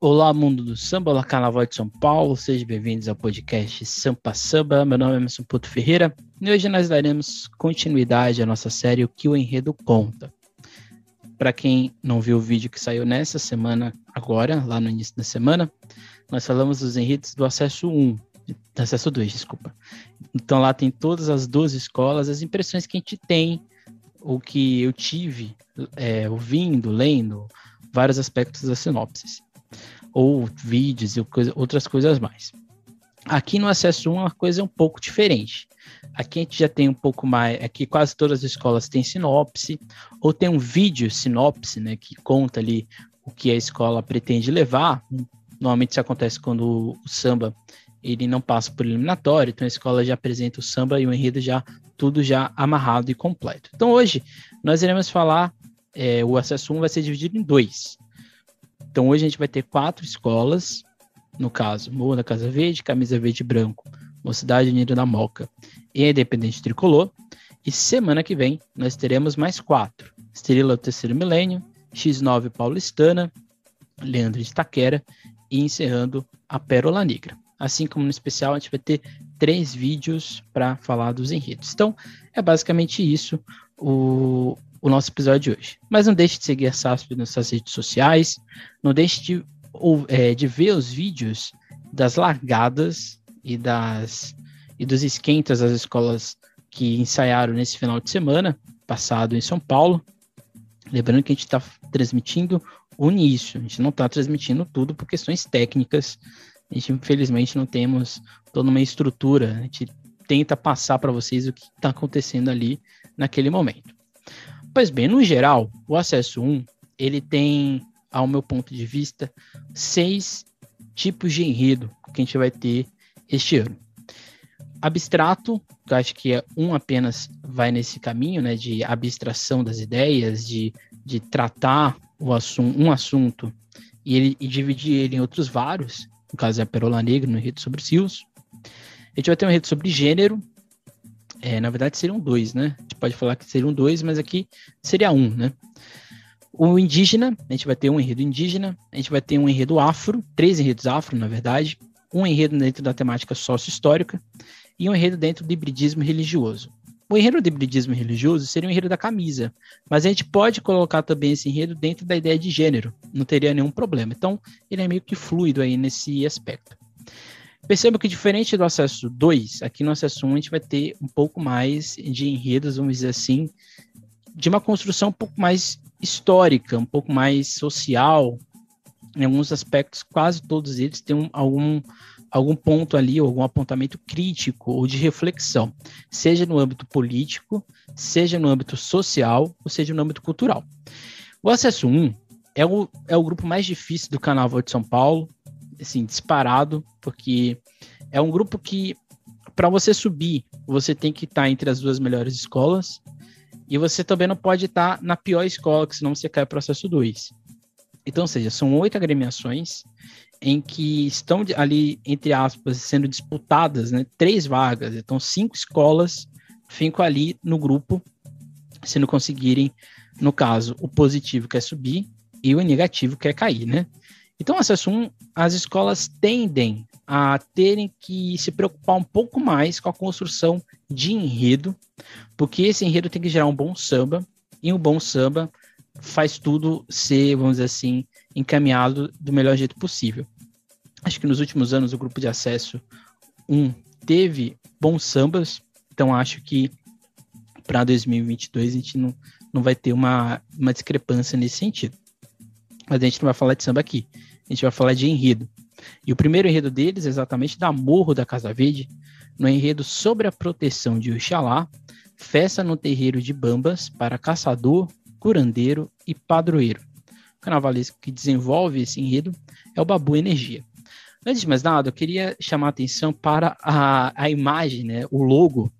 Olá, mundo do samba, olá, Carnaval de São Paulo, sejam bem-vindos ao podcast Sampa Samba. Meu nome é Emerson Puto Ferreira e hoje nós daremos continuidade à nossa série O que o Enredo Conta. Para quem não viu o vídeo que saiu nessa semana, agora, lá no início da semana, nós falamos dos enredos do acesso 1, do acesso 2, desculpa. Então lá tem todas as 12 escolas, as impressões que a gente tem, o que eu tive é, ouvindo, lendo, vários aspectos das sinopses ou vídeos e coisa, outras coisas mais. Aqui no acesso 1 a coisa é um pouco diferente. Aqui a gente já tem um pouco mais, aqui quase todas as escolas têm sinopse, ou tem um vídeo sinopse, né, que conta ali o que a escola pretende levar. Normalmente isso acontece quando o samba ele não passa por eliminatório, então a escola já apresenta o samba e o enredo já tudo já amarrado e completo. Então hoje nós iremos falar, é, o acesso 1 vai ser dividido em dois. Então hoje a gente vai ter quatro escolas, no caso, Morro da Casa Verde, Camisa Verde e Branco, Mocidade Unida da Moca e Independente Tricolor. E semana que vem nós teremos mais quatro: Estrela do Terceiro Milênio, X9 Paulistana, Leandro de Taquera e encerrando a Pérola Negra. Assim como no especial, a gente vai ter três vídeos para falar dos enredos. Então, é basicamente isso. O, o nosso episódio de hoje. Mas não deixe de seguir a SASP nas suas redes sociais, não deixe de, ou, é, de ver os vídeos das largadas e das e dos esquentas das escolas que ensaiaram nesse final de semana passado em São Paulo. Lembrando que a gente está transmitindo o início, a gente não está transmitindo tudo por questões técnicas. A gente, infelizmente, não temos toda uma estrutura. A gente tenta passar para vocês o que está acontecendo ali naquele momento. Pois bem, no geral, o acesso 1, ele tem, ao meu ponto de vista, seis tipos de enredo que a gente vai ter este ano. Abstrato, que eu acho que é um apenas vai nesse caminho, né, de abstração das ideias, de, de tratar o assunto, um assunto e, ele, e dividir ele em outros vários, no caso é a Perola Negra, no enredo sobre Silos. A gente vai ter um enredo sobre gênero, é, na verdade seriam dois, né? A gente pode falar que seriam dois, mas aqui seria um, né? O indígena, a gente vai ter um enredo indígena, a gente vai ter um enredo afro, três enredos afro, na verdade, um enredo dentro da temática sócio-histórica e um enredo dentro do hibridismo religioso. O enredo do hibridismo religioso seria o enredo da camisa, mas a gente pode colocar também esse enredo dentro da ideia de gênero, não teria nenhum problema. Então, ele é meio que fluido aí nesse aspecto. Perceba que diferente do acesso 2, aqui no acesso 1 um, a gente vai ter um pouco mais de enredos, vamos dizer assim, de uma construção um pouco mais histórica, um pouco mais social. Em alguns aspectos, quase todos eles têm um, algum, algum ponto ali, algum apontamento crítico ou de reflexão, seja no âmbito político, seja no âmbito social, ou seja no âmbito cultural. O acesso 1 é o, é o grupo mais difícil do Carnaval de São Paulo, assim, disparado, porque é um grupo que, para você subir, você tem que estar tá entre as duas melhores escolas, e você também não pode estar tá na pior escola, que senão você cai processo 2. Então, ou seja, são oito agremiações em que estão ali, entre aspas, sendo disputadas né, três vagas. Então, cinco escolas ficam ali no grupo, se não conseguirem, no caso, o positivo quer subir e o negativo quer cair, né? Então, acesso 1, as escolas tendem a terem que se preocupar um pouco mais com a construção de enredo, porque esse enredo tem que gerar um bom samba, e um bom samba faz tudo ser, vamos dizer assim, encaminhado do melhor jeito possível. Acho que nos últimos anos o grupo de acesso 1 teve bons sambas, então acho que para 2022 a gente não, não vai ter uma, uma discrepância nesse sentido. Mas a gente não vai falar de samba aqui a gente vai falar de enredo. E o primeiro enredo deles é exatamente da Morro da Casa Verde, no enredo sobre a proteção de Oxalá, festa no terreiro de Bambas para caçador, curandeiro e padroeiro. O carnavalesco que desenvolve esse enredo é o Babu Energia. Antes de mais nada, eu queria chamar a atenção para a, a imagem, né, o logo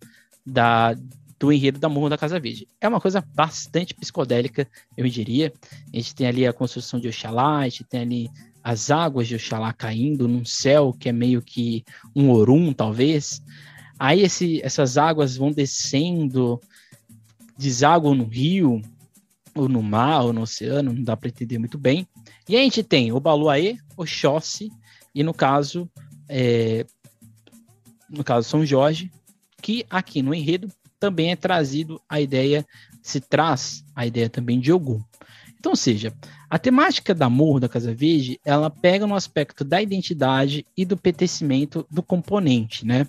da, do enredo da Morro da Casa Verde. É uma coisa bastante psicodélica, eu diria. A gente tem ali a construção de Oxalá, a gente tem ali as águas de Oxalá caindo num céu que é meio que um orum, talvez. Aí esse, essas águas vão descendo, desaguam no rio, ou no mar, ou no oceano, não dá para entender muito bem. E a gente tem o Baluaê, Oxóssi e no caso, é, no caso São Jorge, que aqui no enredo também é trazido a ideia, se traz a ideia também de Ogum. Então, ou seja, a temática da Morro da Casa Verde, ela pega no aspecto da identidade e do pertencimento do componente, né?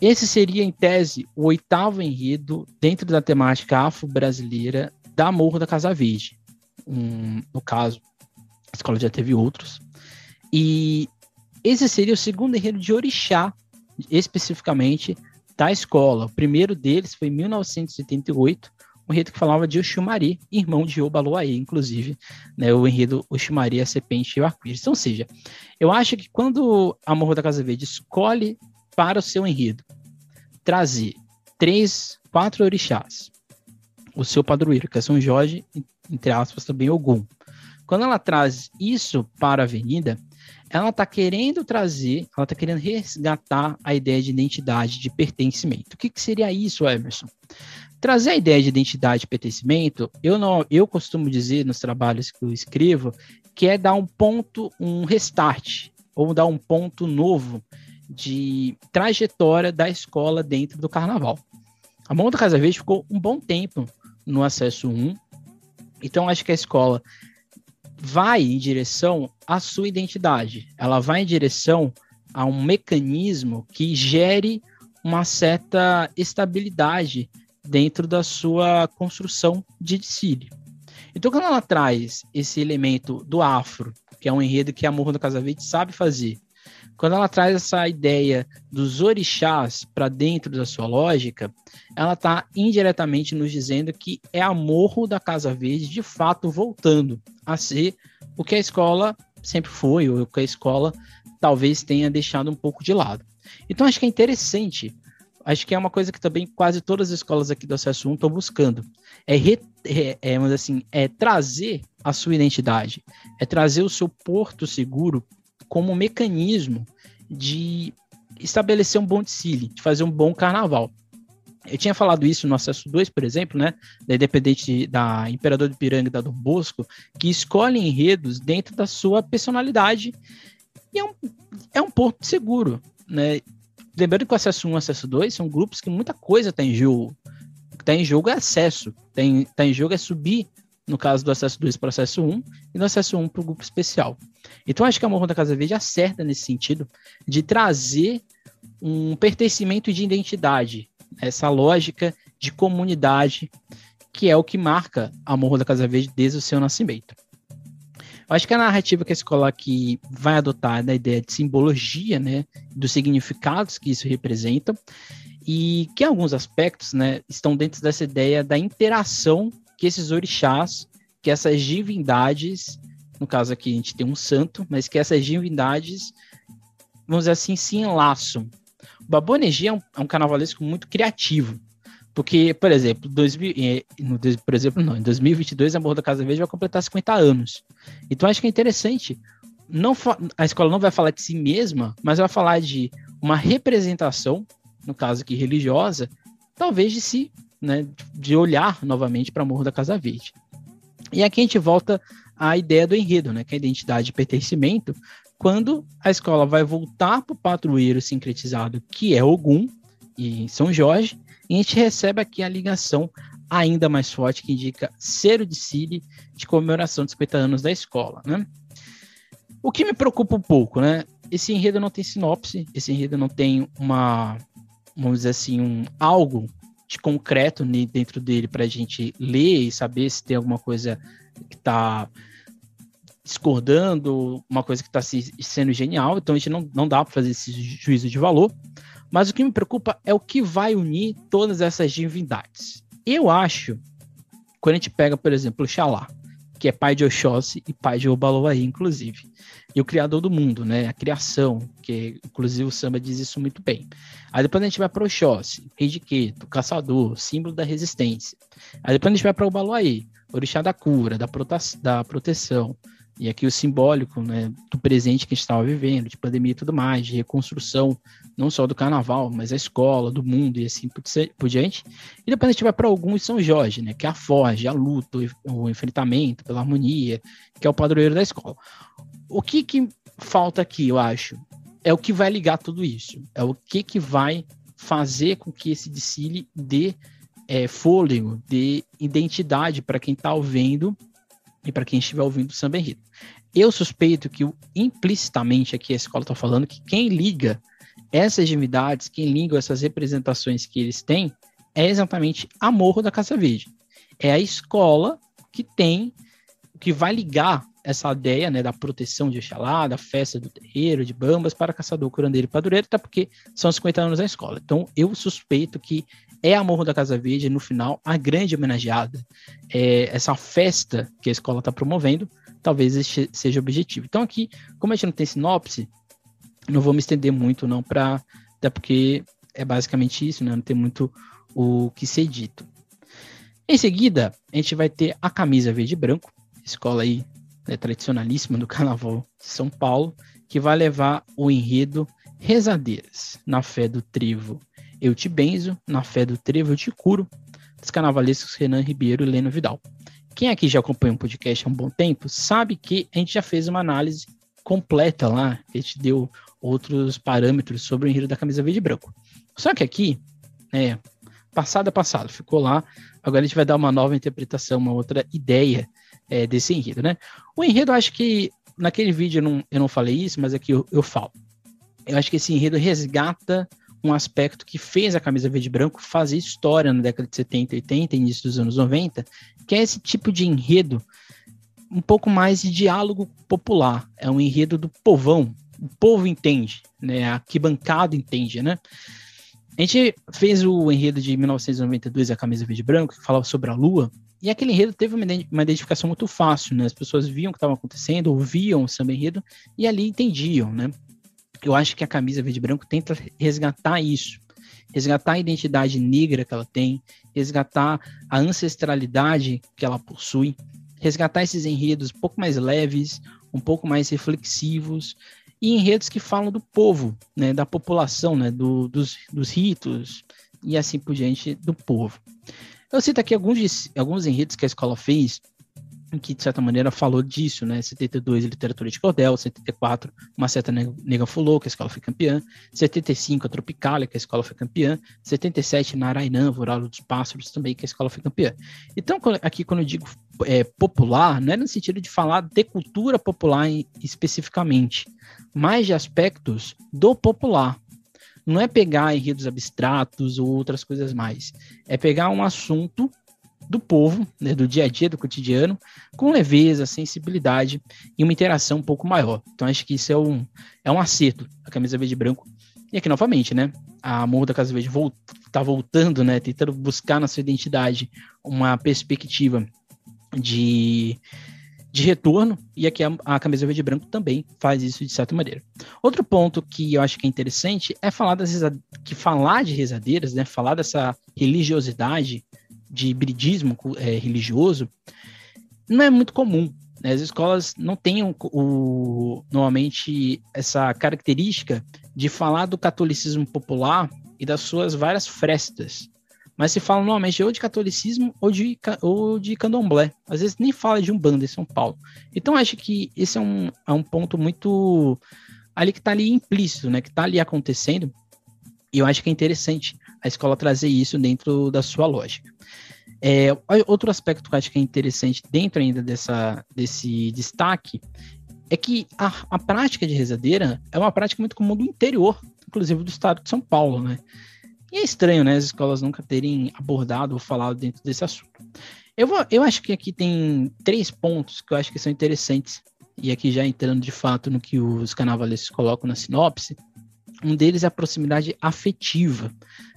Esse seria, em tese, o oitavo enredo dentro da temática afro-brasileira da Morro da Casa Verde. Um, no caso, a escola já teve outros. E esse seria o segundo enredo de Orixá, especificamente da escola. O primeiro deles foi em 1988, um enredo que falava de Oxumari, irmão de Obaloaê, inclusive, né, o enredo Oxumari, a serpente e o arco-íris. Então, ou seja, eu acho que quando a Morro da Casa Verde escolhe para o seu enredo trazer três, quatro orixás, o seu padroeiro, que é São Jorge, entre aspas, também Ogum. Quando ela traz isso para a avenida, ela está querendo trazer, ela está querendo resgatar a ideia de identidade, de pertencimento. O que, que seria isso, Emerson? Trazer a ideia de identidade de pertencimento, eu não, eu costumo dizer nos trabalhos que eu escrevo, que é dar um ponto, um restart, ou dar um ponto novo de trajetória da escola dentro do carnaval. A Mão da Casa Verde ficou um bom tempo no acesso 1, então acho que a escola vai em direção à sua identidade, ela vai em direção a um mecanismo que gere uma certa estabilidade dentro da sua construção de desfile. Então, quando ela traz esse elemento do afro, que é um enredo que a Morro da Casa Verde sabe fazer, quando ela traz essa ideia dos orixás para dentro da sua lógica, ela está indiretamente nos dizendo que é a Morro da Casa Verde de fato voltando a ser o que a escola sempre foi, ou o que a escola talvez tenha deixado um pouco de lado. Então, acho que é interessante acho que é uma coisa que também quase todas as escolas aqui do Acesso 1 estão buscando. É, re, é, é, assim, é trazer a sua identidade, é trazer o seu porto seguro como mecanismo de estabelecer um bom desfile, de fazer um bom carnaval. Eu tinha falado isso no acesso 2, por exemplo, né, da Independente da Imperador de Piranga da Dom Bosco, que escolhem enredos dentro da sua personalidade e é um, é um porto seguro, né? Lembrando que o acesso 1 e o acesso 2 são grupos que muita coisa está em jogo. O que está em jogo é acesso. Tem, tá em jogo é subir, no caso do acesso 2 para o acesso 1, e no acesso 1 para o grupo especial. Então, acho que a Morro da Casa Verde acerta nesse sentido de trazer um pertencimento de identidade, essa lógica de comunidade, que é o que marca a Morro da Casa Verde desde o seu nascimento. Eu acho que a narrativa que a escola aqui vai adotar é da ideia de simbologia, né, dos significados que isso representa, e que alguns aspectos, né, estão dentro dessa ideia da interação que esses orixás, que essas divindades, no caso aqui a gente tem um santo, mas que essas divindades, vamos dizer assim, se enlaçam. O Babonegi é um, é um carnavalesco muito criativo. Porque, por exemplo, 2000, eh, por exemplo, não, em 2022 a Morro da Casa Verde vai completar 50 anos. Então acho que é interessante. Não a escola não vai falar de si mesma, mas vai falar de uma representação, no caso aqui religiosa, talvez de si, né, de olhar novamente para Morro da Casa Verde. E aqui a gente volta à ideia do enredo, né, que é a identidade de pertencimento, quando a escola vai voltar para o patrulheiro sincretizado, que é Ogum, e São Jorge, e a gente recebe aqui a ligação ainda mais forte que indica ser o desfile de comemoração de 50 anos da escola, né? O que me preocupa um pouco, né? Esse enredo não tem sinopse, esse enredo não tem uma, vamos dizer assim, um algo de concreto dentro dele para a gente ler e saber se tem alguma coisa que está discordando, uma coisa que está sendo genial, então a gente não, não dá para fazer esse juízo de valor. Mas o que me preocupa é o que vai unir todas essas divindades. Eu acho, quando a gente pega, por exemplo, Xalá, que é pai de Oxóssi e pai de Obaloaí, inclusive, e o criador do mundo, né? A criação, que inclusive o samba diz isso muito bem. Aí depois a gente vai para Oxóssi, rei de Queto, caçador, símbolo da resistência. Aí depois a gente vai para Obaloaí, orixá da cura, da, prote da proteção, E aqui o simbólico né, do presente que a gente estava vivendo, de pandemia e tudo mais, de reconstrução, não só do carnaval, mas a escola, do mundo e assim por diante. E depois a gente vai para alguns São Jorge, né, que é a forja, a luta, o enfrentamento pela harmonia, que é o padroeiro da escola. O que, que falta aqui, eu acho, é o que vai ligar tudo isso. É o que, que vai fazer com que esse desfile dê é, fôlego, dê identidade para quem está ouvindo e para quem estiver ouvindo o samba enredo. Eu suspeito que implicitamente aqui a escola está falando que quem liga essas divindades, quem liga essas representações que eles têm, é exatamente a Morro da Casa Verde. É a escola que tem, que vai ligar essa ideia né, da proteção de Oxalá, da festa do terreiro, de Bambas, para caçador, curandeiro e padroeiro, até porque são 50 anos da escola. Então, eu suspeito que é a Morro da Casa Verde, no final, a grande homenageada. É essa festa que a escola está promovendo, talvez esse seja o objetivo. Então, aqui, como a gente não tem sinopse, não vou me estender muito, não, para. Até porque é basicamente isso, né? Não tem muito o que ser dito. Em seguida, a gente vai ter a camisa verde e branco, escola aí né, tradicionalíssima do Carnaval de São Paulo, que vai levar o enredo Rezadeiras, na fé do trevo Eu Te Benzo, na fé do trevo Eu Te Curo, dos carnavalescos Renan Ribeiro e Leno Vidal. Quem aqui já acompanha um podcast há um bom tempo sabe que a gente já fez uma análise completa lá, a gente deu outros parâmetros sobre o enredo da camisa verde e branco. Só que aqui, é, passado é passado, ficou lá, agora a gente vai dar uma nova interpretação, uma outra ideia é, desse enredo, né? O enredo, eu acho que naquele vídeo eu não, eu não falei isso, mas aqui eu, eu falo. Eu acho que esse enredo resgata um aspecto que fez a camisa verde e branco fazer história na década de 70, 80, início dos anos 90, que é esse tipo de enredo um pouco mais de diálogo popular. É um enredo do povão. O povo entende, né? A arquibancada entende, né? A gente fez o enredo de 1992, a camisa verde e branco, que falava sobre a lua, e aquele enredo teve uma identificação muito fácil, né? As pessoas viam o que estava acontecendo, ouviam o samba enredo e ali entendiam, né? Eu acho que a camisa verde e branco tenta resgatar isso, resgatar a identidade negra que ela tem, resgatar a ancestralidade que ela possui, resgatar esses enredos um pouco mais leves, um pouco mais reflexivos e enredos que falam do povo, né, da população, né, do, dos, dos ritos e assim por diante do povo. Eu cito aqui alguns, alguns enredos que a escola fez, que de certa maneira falou disso, né? 72, literatura de cordel, 74, uma certa nega fulô, que a escola foi campeã, 75, a Tropicália, que a escola foi campeã, 77, Narainã, Voralo dos Pássaros, também, que a escola foi campeã. Então, aqui quando eu digo é, popular, não é no sentido de falar de cultura popular especificamente, mas de aspectos do popular, não é pegar enredos abstratos ou outras coisas mais. É pegar um assunto do povo, né, do dia a dia, do cotidiano, com leveza, sensibilidade e uma interação um pouco maior. Então acho que isso é um, é um acerto, a camisa verde e branco. E aqui novamente, né, a Morro da Casa Verde está voltando, né, tentando buscar na sua identidade uma perspectiva de de retorno, e aqui a, a camisa verde e branco também faz isso de certa maneira. Outro ponto que eu acho que é interessante é falar das que falar de rezadeiras, né, falar dessa religiosidade, de hibridismo é, religioso, não é muito comum. Né? As escolas não têm o, o, normalmente essa característica de falar do catolicismo popular e das suas várias frestas mas se fala normalmente ou de catolicismo ou de, ou de candomblé. Às vezes nem fala de Umbanda em São Paulo. Então acho que esse é um, é um ponto muito ali que está ali implícito, né? Que está ali acontecendo. E eu acho que é interessante a escola trazer isso dentro da sua lógica. É, outro aspecto que eu acho que é interessante dentro ainda dessa, desse destaque é que a, a prática de rezadeira é uma prática muito comum do interior, inclusive do estado de São Paulo, né? E é estranho, né, as escolas nunca terem abordado ou falado dentro desse assunto. Eu, vou, eu acho que aqui tem três pontos que eu acho que são interessantes, e aqui já entrando de fato no que os carnavalescos colocam na sinopse. Um deles é a proximidade afetiva,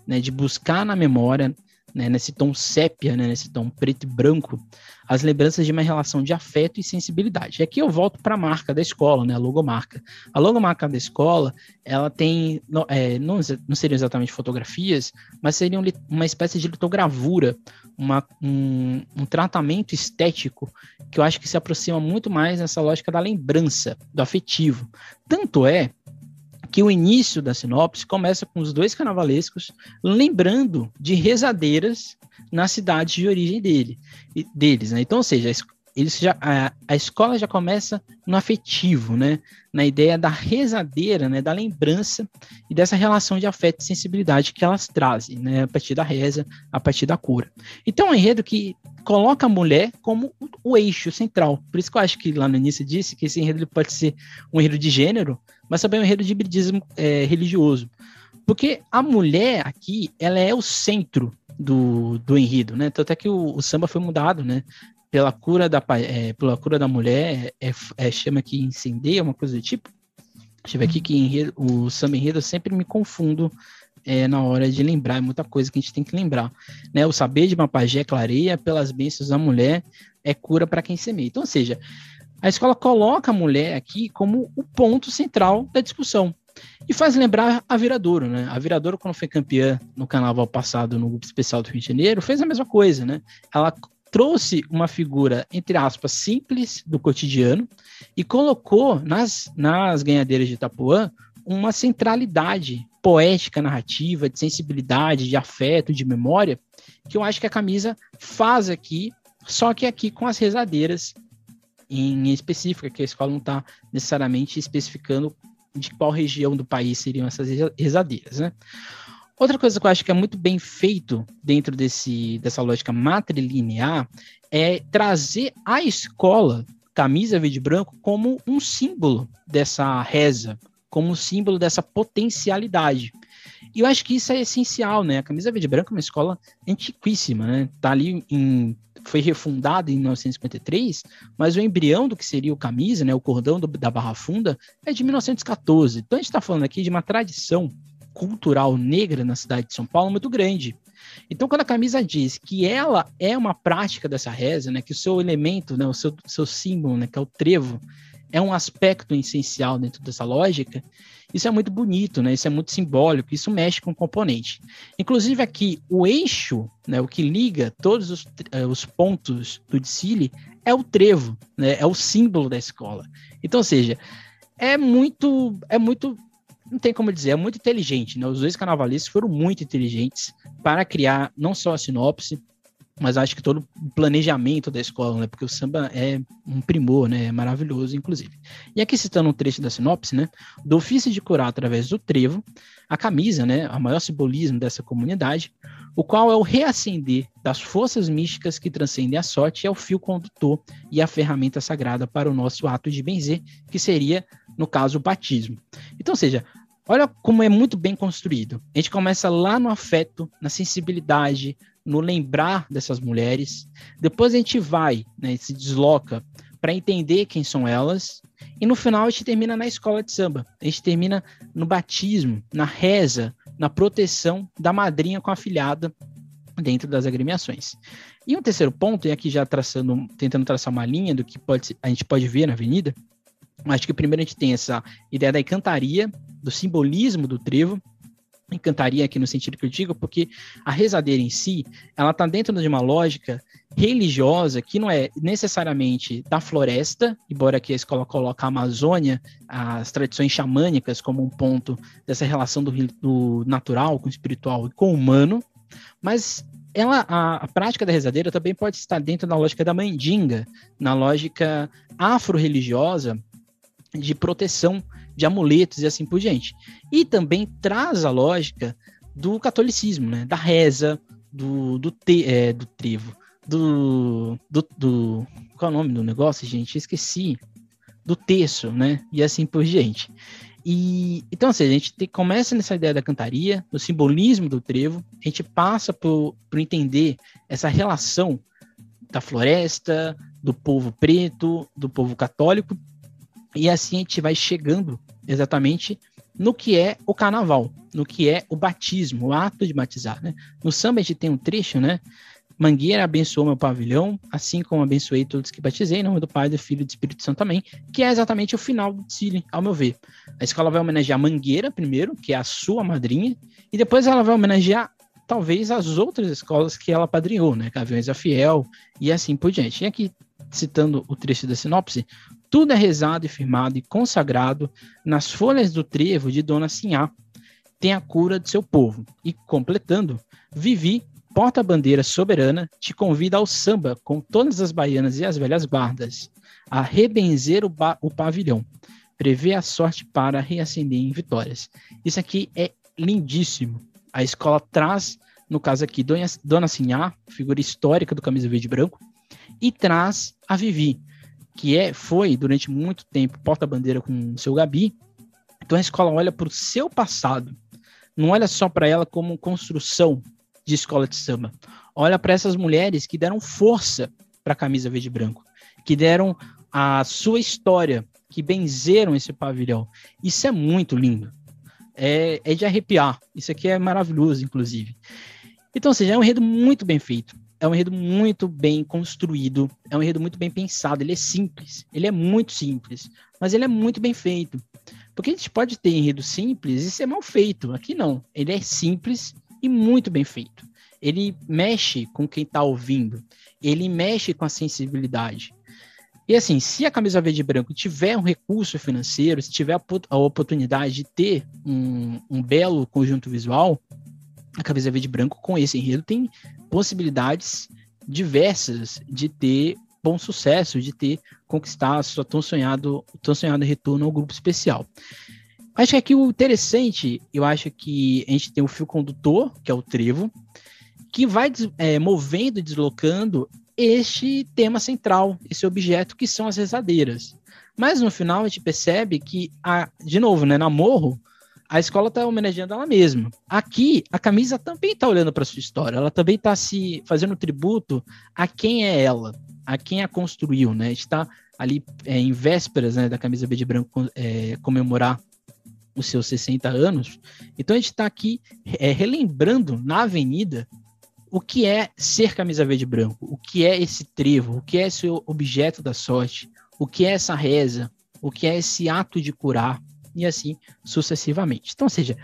né, de buscar na memória né, nesse tom sépia, né, nesse tom preto e branco, as lembranças de uma relação de afeto e sensibilidade. E aqui eu volto para a marca da escola, né, a logomarca. A logomarca da escola, ela tem, é, não, não seriam exatamente fotografias, mas seriam uma espécie de litogravura, uma, um, um tratamento estético que eu acho que se aproxima muito mais nessa lógica da lembrança, do afetivo. Tanto é que o início da sinopse começa com os dois carnavalescos lembrando de rezadeiras na cidade de origem dele, deles. Né? Então, ou seja, eles já, a, a, escola já começa no afetivo, né? na ideia da rezadeira, né? da lembrança e dessa relação de afeto e sensibilidade que elas trazem, né? a partir da reza, a partir da cura. Então, é um enredo que coloca a mulher como o eixo central. Por isso que eu acho que lá no início disse que esse enredo pode ser um enredo de gênero, mas também um enredo de hibridismo é, religioso. Porque a mulher aqui, ela é o centro do, do enredo, né? Tanto é que o, o samba foi mudado, né? Pela cura da, é, pela cura da mulher, é, é, chama que incendeia, uma coisa do tipo. Deixa eu ver aqui que enredo, o samba enredo eu sempre me confundo é, na hora de lembrar, é muita coisa que a gente tem que lembrar. Né? O saber de uma pajé clareia pelas bênçãos da mulher é cura para quem semeia. Então, ou seja, a escola coloca a mulher aqui como o ponto central da discussão. E faz lembrar a Viradouro, né? A Viradouro, quando foi campeã no carnaval passado no grupo especial do Rio de Janeiro, fez a mesma coisa, né? Ela trouxe uma figura, entre aspas, simples do cotidiano e colocou nas, nas ganhadeiras de Itapuã uma centralidade poética, narrativa, de sensibilidade, de afeto, de memória, que eu acho que a camisa faz aqui, só que aqui com as rezadeiras em específica, que a escola não está necessariamente especificando de qual região do país seriam essas rezadeiras, né? Outra coisa que eu acho que é muito bem feito dentro desse, dessa lógica matrilinear é trazer a escola, camisa verde e branco, como um símbolo dessa reza, como um símbolo dessa potencialidade. E eu acho que isso é essencial, né? A camisa verde e branco é uma escola antiquíssima, né? Tá ali em foi refundada em 1953, mas o embrião do que seria o camisa, né, o cordão do, da Barra Funda, é de 1914. Então a gente está falando aqui de uma tradição cultural negra na cidade de São Paulo muito grande. Então, quando a camisa diz que ela é uma prática dessa reza, né, que o seu elemento, né, o seu, seu símbolo, né, que é o trevo, é um aspecto essencial dentro dessa lógica, isso é muito bonito, né? Isso é muito simbólico, isso mexe com o componente. Inclusive aqui, o eixo, né, o que liga todos os, uh, os pontos do Dicile é o trevo, né? É o símbolo da escola. Então, ou seja, é muito, é muito, não tem como dizer, é muito inteligente, né? Os dois carnavalistas foram muito inteligentes para criar não só a sinopse, mas acho que todo o planejamento da escola, né? Porque o samba é um primor, né? É maravilhoso, inclusive. E aqui citando um trecho da sinopse, né? Do ofício de curar através do trevo, a camisa, né? A maior simbolismo dessa comunidade, o qual é o reacender das forças místicas que transcendem a sorte, é o fio condutor e a ferramenta sagrada para o nosso ato de benzer, que seria, no caso, o batismo. Então, ou seja, Olha como é muito bem construído. A gente começa lá no afeto, na sensibilidade, no lembrar dessas mulheres. Depois a gente vai, né, se desloca para entender quem são elas. E no final a gente termina na escola de samba. A gente termina no batismo, na reza, na proteção da madrinha com a filhada dentro das agremiações. E um terceiro ponto, e aqui já traçando, tentando traçar uma linha do que pode, a gente pode ver na avenida, acho que primeiro a gente tem essa ideia da encantaria, do simbolismo do trevo, encantaria aqui no sentido que eu digo, porque a rezadeira em si, ela está dentro de uma lógica religiosa que não é necessariamente da floresta, embora aqui a escola coloque a Amazônia, as tradições xamânicas como um ponto dessa relação do, do natural com o espiritual e com o humano, mas ela, a, a, prática da rezadeira também pode estar dentro da lógica da mandinga, na lógica afro-religiosa de proteção de amuletos e assim por diante. E também traz a lógica do catolicismo, né? Da reza, do, do, te, é, do trevo, do, do, do, Qual é o nome do negócio, gente? Esqueci. Do terço, né? E assim por diante. E, então, assim, a gente tem, começa nessa ideia da cantaria, do simbolismo do trevo, a gente passa por, por entender essa relação da floresta, do povo preto, do povo católico, e assim a gente vai chegando exatamente no que é o carnaval, no que é o batismo, o ato de batizar, né? No samba a gente tem um trecho, né? Mangueira abençoou meu pavilhão, assim como abençoei todos que batizei, em nome do Pai, do Filho e do Espírito Santo também, que é exatamente o final do desfile, ao meu ver. A escola vai homenagear Mangueira primeiro, que é a sua madrinha, e depois ela vai homenagear talvez as outras escolas que ela padrinhou, né? Gaviões da Fiel e assim por diante. E aqui, citando o trecho da sinopse, tudo é rezado e firmado e consagrado nas folhas do trevo de Dona Sinhá, tem a cura de seu povo. E completando, Vivi porta-bandeira soberana, te convida ao samba com todas as baianas e as velhas guardas, a rebenzer o, o pavilhão, prevê a sorte para reacender em vitórias. Isso aqui é lindíssimo. A escola traz, no caso aqui, Dona, Dona Sinhá, figura histórica do camisa verde e branco, e traz a Vivi, que é, foi durante muito tempo porta-bandeira com o seu Gabi. Então a escola olha para o seu passado, não olha só para ela como construção de escola de samba. Olha para essas mulheres que deram força para a camisa verde e branco, que deram a sua história, que benzeram esse pavilhão. Isso é muito lindo. É, é de arrepiar. Isso aqui é maravilhoso, inclusive. Então, ou seja, é um enredo muito bem feito. É um enredo muito bem construído. É um enredo muito bem pensado. Ele é simples. Ele é muito simples. Mas ele é muito bem feito. Porque a gente pode ter enredo simples e ser mal feito. Aqui não. Ele é simples e muito bem feito. Ele mexe com quem está ouvindo, ele mexe com a sensibilidade. E assim, se a camisa verde e branco tiver um recurso financeiro, se tiver a oportunidade de ter um, um belo conjunto visual, a camisa verde branco com esse enredo tem possibilidades diversas de ter bom sucesso, de ter conquistado seu tão sonhado, tão sonhado retorno ao grupo especial. Acho que aqui o interessante, eu acho que a gente tem o fio condutor, que é o trevo, que vai é, movendo e deslocando este tema central, esse objeto que são as rezadeiras. Mas no final a gente percebe que, a, de novo, né, na Morro, a escola está homenageando ela mesma. Aqui, a camisa também está olhando para sua história, ela também está se fazendo tributo a quem é ela, a quem a construiu. Né? Está ali é, em vésperas né, da camisa B de branco é, comemorar os seus 60 anos. Então a gente está aqui é, relembrando na avenida o que é ser camisa verde branco, o que é esse trevo, o que é esse objeto da sorte, o que é essa reza, o que é esse ato de curar, e assim sucessivamente. Então, ou seja,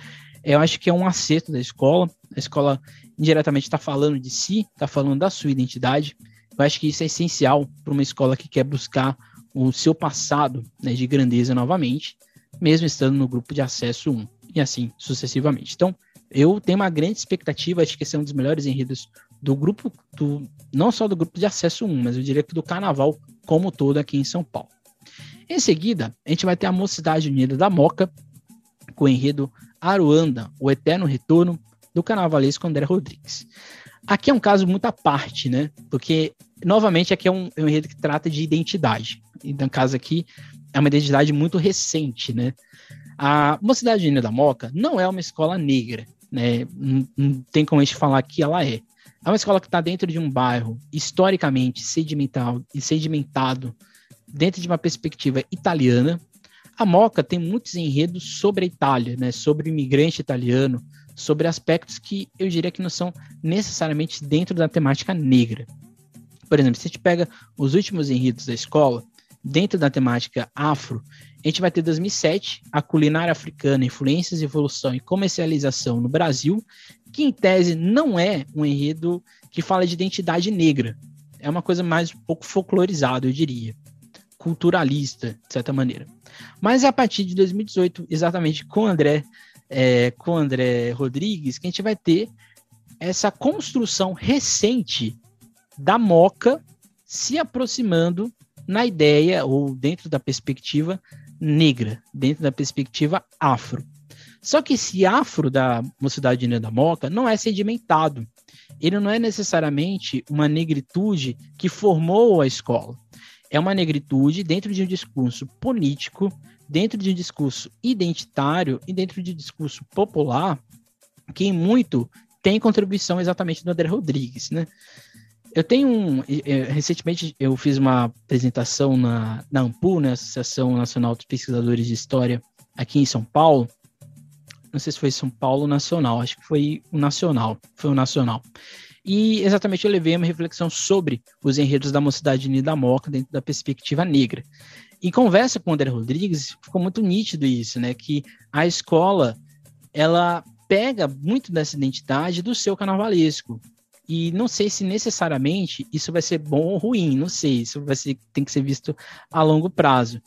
eu acho que é um acerto da escola. A escola indiretamente está falando de si, está falando da sua identidade. Eu acho que isso é essencial para uma escola que quer buscar o seu passado né, de grandeza novamente mesmo estando no grupo de acesso 1, e assim sucessivamente. Então, eu tenho uma grande expectativa, acho que esse é um dos melhores enredos do grupo, do, não só do grupo de acesso 1, mas eu diria que do carnaval como todo aqui em São Paulo. Em seguida, a gente vai ter a Mocidade Unida da Moca, com o enredo Aruanda, o Eterno Retorno, do carnavalesco André Rodrigues. Aqui é um caso muito à parte, né? Porque, novamente, aqui é um, é um enredo que trata de identidade. E no caso aqui, é uma identidade muito recente, né? A Mocidade Unida da Moca não é uma escola negra, né? Não, não tem como a gente falar que ela é. É uma escola que está dentro de um bairro historicamente sedimentado e sedimentado dentro de uma perspectiva italiana. A Moca tem muitos enredos sobre a Itália, né? Sobre o imigrante italiano, sobre aspectos que eu diria que não são necessariamente dentro da temática negra. Por exemplo, se a gente pega os últimos enredos da escola, dentro da temática afro, a gente vai ter 2007, a culinária africana, influências, evolução e comercialização no Brasil, que em tese não é um enredo que fala de identidade negra. É uma coisa mais um pouco folclorizada, eu diria. Culturalista, de certa maneira. Mas a partir de 2018, exatamente com André, é, com André Rodrigues, que a gente vai ter essa construção recente da Moca se aproximando na ideia ou dentro da perspectiva negra, dentro da perspectiva afro. Só que esse afro da Mocidade Unida da Moca não é sedimentado. Ele não é necessariamente uma negritude que formou a escola. É uma negritude dentro de um discurso político, dentro de um discurso identitário e dentro de um discurso popular, que em muito tem contribuição exatamente do André Rodrigues, né? Eu tenho um. Recentemente eu fiz uma apresentação na, na AMPU, né, Associação Nacional dos Pesquisadores de História, aqui em São Paulo, não sei se foi São Paulo Nacional, acho que foi o Nacional, foi o Nacional. E exatamente eu levei uma reflexão sobre os enredos da Mocidade Unida da Moca dentro da perspectiva negra. Em conversa com o André Rodrigues, ficou muito nítido isso, né? Que a escola, ela pega muito dessa identidade do seu carnavalesco. E não sei se necessariamente isso vai ser bom ou ruim, não sei, isso vai ser, tem que ser visto a longo prazo.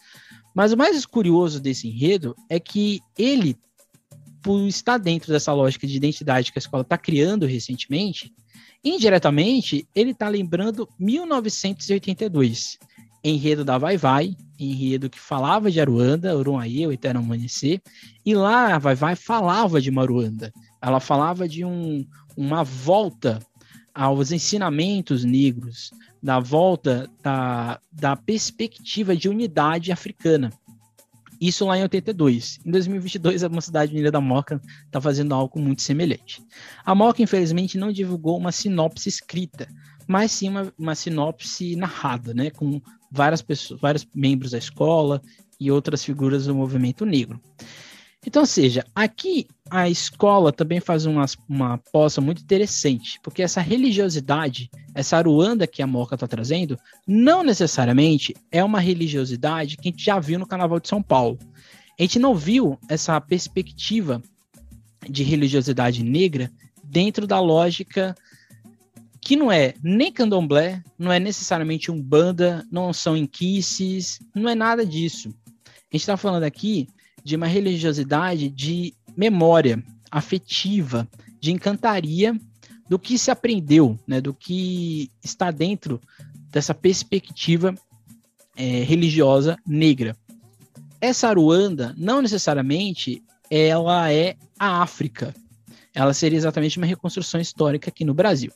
Mas o mais curioso desse enredo é que ele, por estar dentro dessa lógica de identidade que a escola está criando recentemente, indiretamente ele está lembrando 1982, enredo da Vai Vai, enredo que falava de Aruanda, Uruaí, o Eterno Amanhecer, e lá a Vai Vai falava de Maruanda. Ela falava de um, uma volta aos ensinamentos negros, da volta da, da perspectiva de unidade africana. Isso lá em 82. Em 2022, a Mocidade Unida da Moca está fazendo algo muito semelhante. A Moca, infelizmente, não divulgou uma sinopse escrita, mas sim uma, uma sinopse narrada, né, com várias pessoas, vários membros da escola e outras figuras do movimento negro. Então, seja, aqui a escola também faz uma, uma poça muito interessante, porque essa religiosidade, essa aruanda que a Moca está trazendo, não necessariamente é uma religiosidade que a gente já viu no Carnaval de São Paulo. A gente não viu essa perspectiva de religiosidade negra dentro da lógica que não é nem candomblé, não é necessariamente um banda, não são inquices, não é nada disso. A gente está falando aqui de uma religiosidade de memória afetiva, de encantaria do que se aprendeu, né, do que está dentro dessa perspectiva é, religiosa negra. Essa Aruanda, não necessariamente, ela é a África. Ela seria exatamente uma reconstrução histórica aqui no Brasil.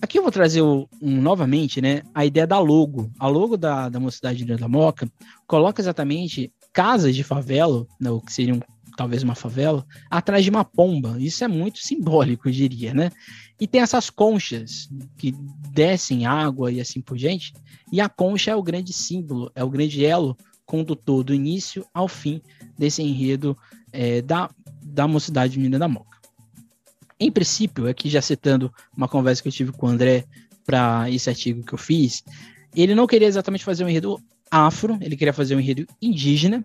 Aqui eu vou trazer um, novamente né, a ideia da logo. A logo da, da Mocidade da Moca coloca exatamente casas de favela, né, o que seriam talvez uma favela, atrás de uma pomba. Isso é muito simbólico, eu diria, né? E tem essas conchas que descem água e assim por diante. E a concha é o grande símbolo, é o grande elo condutor do início ao fim desse enredo é, da, da mocidade menina da Moca. Em princípio, aqui já citando uma conversa que eu tive com o André para esse artigo que eu fiz, ele não queria exatamente fazer um enredo afro, ele queria fazer um enredo indígena,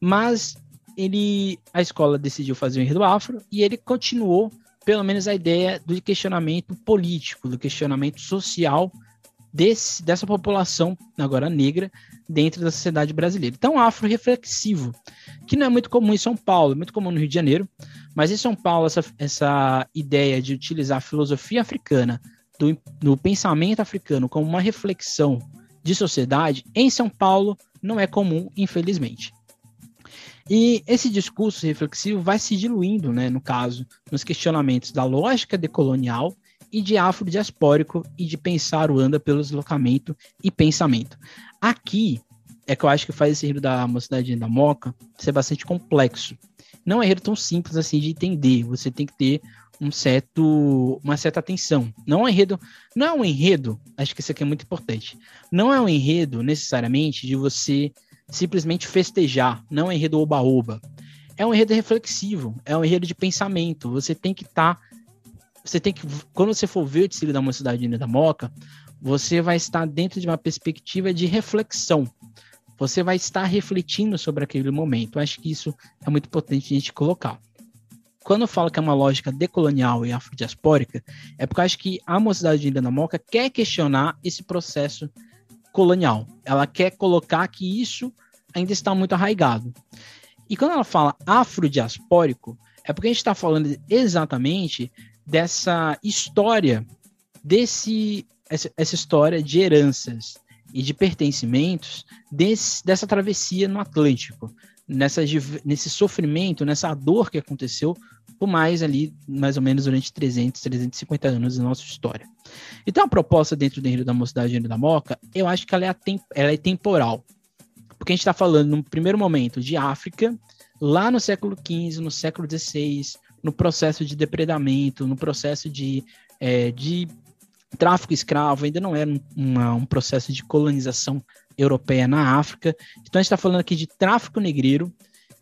mas ele a escola decidiu fazer um enredo afro e ele continuou pelo menos a ideia do questionamento político, do questionamento social desse, dessa população agora negra dentro da sociedade brasileira. Então, afro-reflexivo, que não é muito comum em São Paulo, é muito comum no Rio de Janeiro, mas em São Paulo essa, essa ideia de utilizar a filosofia africana, do, do pensamento africano como uma reflexão de sociedade, em São Paulo não é comum, infelizmente. E esse discurso reflexivo vai se diluindo, né, no caso, nos questionamentos da lógica decolonial e de afrodiaspórico e de pensar o anda pelo deslocamento e pensamento. Aqui é que eu acho que faz esse enredo da Mocidade da Moca ser bastante complexo. Não é tão simples assim de entender. Você tem que ter um certo, uma certa atenção. Não é um enredo, não é um enredo, acho que isso aqui é muito importante. Não é um enredo necessariamente de você simplesmente festejar, não é um enredo oba-oba. É um enredo reflexivo, é um enredo de pensamento. Você tem que estar tá, você tem que quando você for ver o desfile da Mocidade da Moca, você vai estar dentro de uma perspectiva de reflexão. Você vai estar refletindo sobre aquele momento. Acho que isso é muito importante a gente colocar quando eu falo que é uma lógica decolonial e afrodiaspórica, é porque eu acho que a mocidade de Indiana Moca quer questionar esse processo colonial. Ela quer colocar que isso ainda está muito arraigado. E quando ela fala afrodiaspórico, é porque a gente está falando exatamente dessa história, desse, essa, essa história de heranças e de pertencimentos desse, dessa travessia no Atlântico, nessa, nesse sofrimento, nessa dor que aconteceu por mais ali, mais ou menos durante 300, 350 anos da nossa história. Então a proposta dentro do enredo da Mocidade e da Moca, eu acho que ela é, ela é temporal. Porque a gente está falando, no primeiro momento, de África, lá no século XV, no século XVI, no processo de depredamento, no processo de, é, de tráfico escravo, ainda não era um, uma, um processo de colonização europeia na África. Então a gente está falando aqui de tráfico negreiro,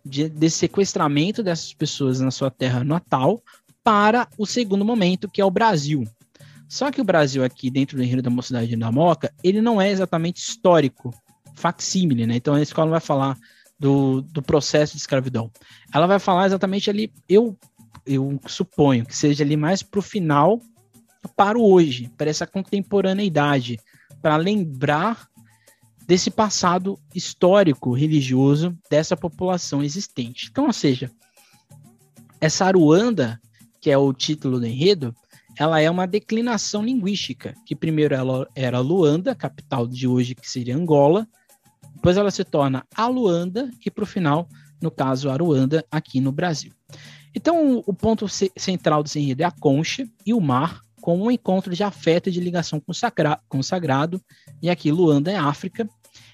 de, desse sequestramento dessas pessoas na sua terra natal para o segundo momento, que é o Brasil. Só que o Brasil aqui, dentro do enredo da Mocidade da Moca, ele não é exatamente histórico, facsímile, né? Então a escola vai falar do, do processo de escravidão. Ela vai falar exatamente ali, eu, eu suponho que seja ali mais para o final, para o hoje, para essa contemporaneidade, para lembrar desse passado histórico religioso dessa população existente. Então, ou seja, essa Aruanda, que é o título do enredo, ela é uma declinação linguística, que primeiro ela era Luanda, capital de hoje que seria Angola, depois ela se torna Aluanda e para o final, no caso Aruanda, aqui no Brasil. Então o ponto central desse enredo é a concha e o mar, como um encontro de afeto e de ligação com o, sagra com o sagrado, e aqui Luanda é África,